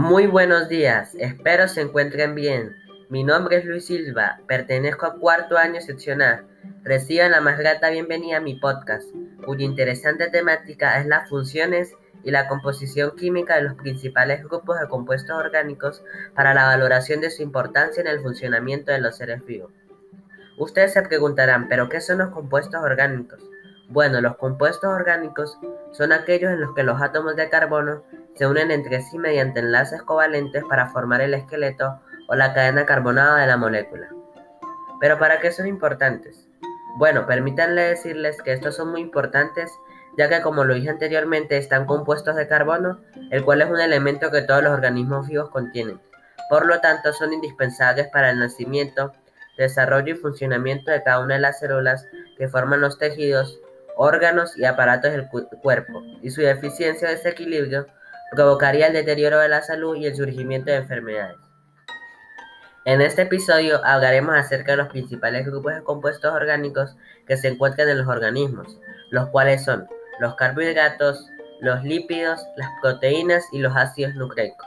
Muy buenos días, espero se encuentren bien. Mi nombre es Luis Silva, pertenezco a cuarto año sección A. Reciban la más grata bienvenida a mi podcast, cuya interesante temática es las funciones y la composición química de los principales grupos de compuestos orgánicos para la valoración de su importancia en el funcionamiento de los seres vivos. Ustedes se preguntarán, ¿pero qué son los compuestos orgánicos? Bueno, los compuestos orgánicos son aquellos en los que los átomos de carbono se unen entre sí mediante enlaces covalentes para formar el esqueleto o la cadena carbonada de la molécula. ¿Pero para qué son importantes? Bueno, permítanle decirles que estos son muy importantes ya que como lo dije anteriormente están compuestos de carbono, el cual es un elemento que todos los organismos vivos contienen. Por lo tanto, son indispensables para el nacimiento, desarrollo y funcionamiento de cada una de las células que forman los tejidos, órganos y aparatos del cuerpo, y su deficiencia o desequilibrio provocaría el deterioro de la salud y el surgimiento de enfermedades. En este episodio hablaremos acerca de los principales grupos de compuestos orgánicos que se encuentran en los organismos, los cuales son los carbohidratos, los lípidos, las proteínas y los ácidos nucleicos.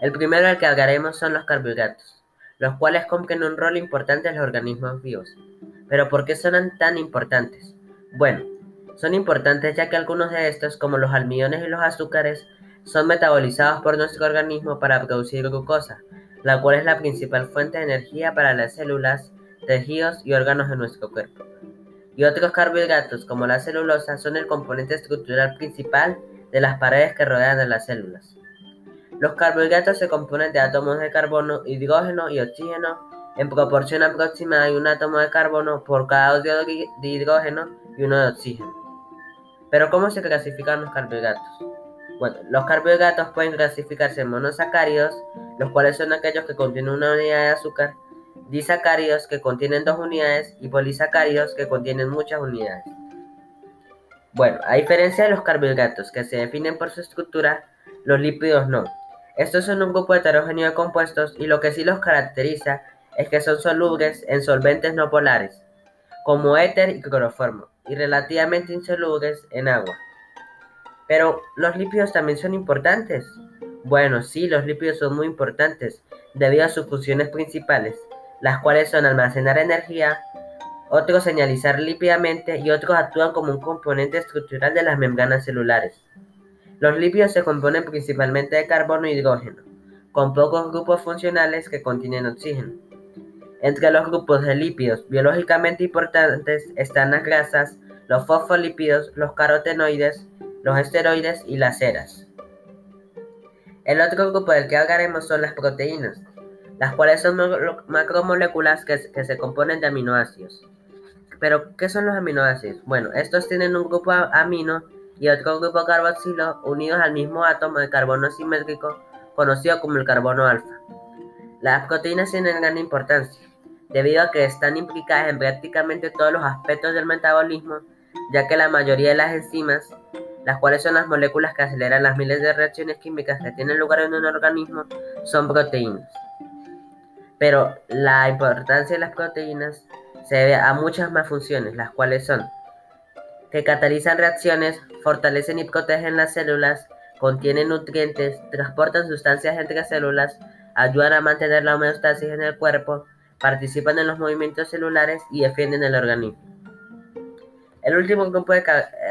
El primero del que hablaremos son los carbohidratos, los cuales cumplen un rol importante en los organismos vivos. Pero ¿por qué son tan importantes? Bueno, son importantes ya que algunos de estos, como los almidones y los azúcares, son metabolizados por nuestro organismo para producir glucosa, la cual es la principal fuente de energía para las células, tejidos y órganos de nuestro cuerpo. Y otros carbohidratos, como la celulosa, son el componente estructural principal de las paredes que rodean a las células. Los carbohidratos se componen de átomos de carbono, hidrógeno y oxígeno en proporción aproximada hay un átomo de carbono por cada óxido de hidrógeno y uno de oxígeno. Pero ¿cómo se clasifican los carbohidratos? Bueno, los carbohidratos pueden clasificarse en monosacáridos, los cuales son aquellos que contienen una unidad de azúcar, disacáridos que contienen dos unidades y polisacáridos que contienen muchas unidades. Bueno, a diferencia de los carbohidratos que se definen por su estructura, los lípidos no. Estos son un grupo heterogéneo de compuestos y lo que sí los caracteriza es que son solubles en solventes no polares, como éter y cloroformo, y relativamente insolubles en agua. Pero, ¿los lípidos también son importantes? Bueno, sí, los lípidos son muy importantes debido a sus funciones principales, las cuales son almacenar energía, otros señalizar lípidamente y otros actúan como un componente estructural de las membranas celulares. Los lípidos se componen principalmente de carbono y hidrógeno, con pocos grupos funcionales que contienen oxígeno. Entre los grupos de lípidos biológicamente importantes están las grasas, los fosfolípidos, los carotenoides, los esteroides y las ceras. El otro grupo del que hablaremos son las proteínas, las cuales son macromoléculas que, se componen de aminoácidos. Pero, ¿qué son los aminoácidos? Bueno, estos tienen un grupo amino y otro grupo carboxilo unidos al mismo átomo de carbono simétrico conocido como el carbono alfa. Las proteínas tienen gran importancia debido a que están implicadas en prácticamente todos los aspectos del metabolismo, ya que la mayoría de las enzimas, las cuales son las moléculas que aceleran las miles de reacciones químicas que tienen lugar en un organismo, son proteínas. Pero la importancia de las proteínas se debe a muchas más funciones, las cuales son que catalizan reacciones, fortalecen y protegen las células, contienen nutrientes, transportan sustancias entre células, ayudan a mantener la homeostasis en el cuerpo, participan en los movimientos celulares y defienden el organismo. El último grupo de,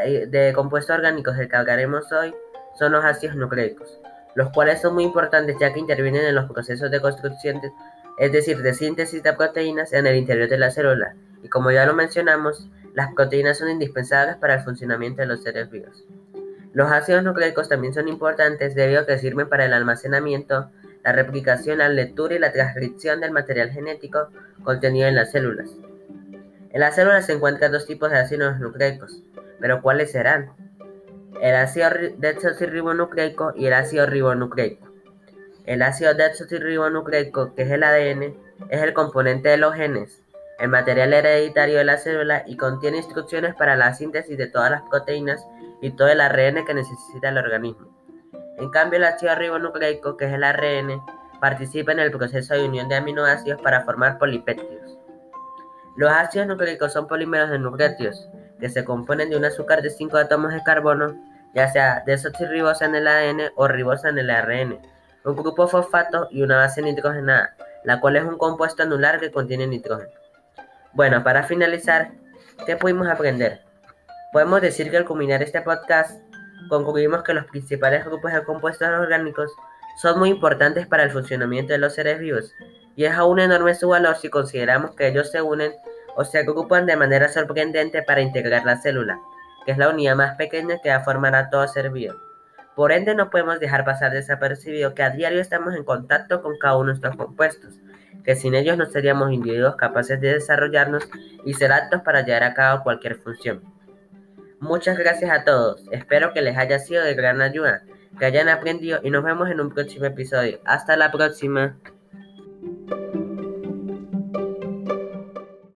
eh, compuestos orgánicos del que hablaremos hoy son los ácidos nucleicos, los cuales son muy importantes ya que intervienen en los procesos de construcción, es decir, de síntesis de proteínas en el interior de la célula, y como ya lo mencionamos, las proteínas son indispensables para el funcionamiento de los seres vivos. Los ácidos nucleicos también son importantes debido a que sirven para el almacenamiento la replicación, la lectura y la transcripción del material genético contenido en las células. En las células se encuentran dos tipos de ácidos nucleicos, pero ¿cuáles serán? El ácido desoxirribonucleico y el ácido ribonucleico. El ácido desoxirribonucleico, que es el ADN, es el componente de los genes, el material hereditario de la célula y contiene instrucciones para la síntesis de todas las proteínas y todo el ARN que necesita el organismo. En cambio, el ácido ribonucleico, que es el ARN, participa en el proceso de unión de aminoácidos para formar polipéptidos. Los ácidos nucleicos son polímeros de nucleótidos, que se componen de un azúcar de 5 átomos de carbono, ya sea desoxirribosa en el ADN o ribosa en el ARN, un grupo fosfato y una base nitrogenada, la cual es un compuesto anular que contiene nitrógeno. Bueno, para finalizar, ¿qué pudimos aprender? Podemos decir que al culminar este podcast, concluimos que los principales grupos de compuestos orgánicos son muy importantes para el funcionamiento de los seres vivos, y es aún enorme su valor si consideramos que ellos se unen o se agrupan de manera sorprendente para integrar la célula, que es la unidad más pequeña que va a a todo ser vivo. Por ende, no podemos dejar pasar desapercibido que a diario estamos en contacto con cada uno de estos compuestos, que sin ellos no seríamos individuos capaces de desarrollarnos y ser aptos para llevar a cabo cualquier función. Muchas gracias a todos, espero que les haya sido de gran ayuda, que hayan aprendido y nos vemos en un próximo episodio. Hasta la próxima.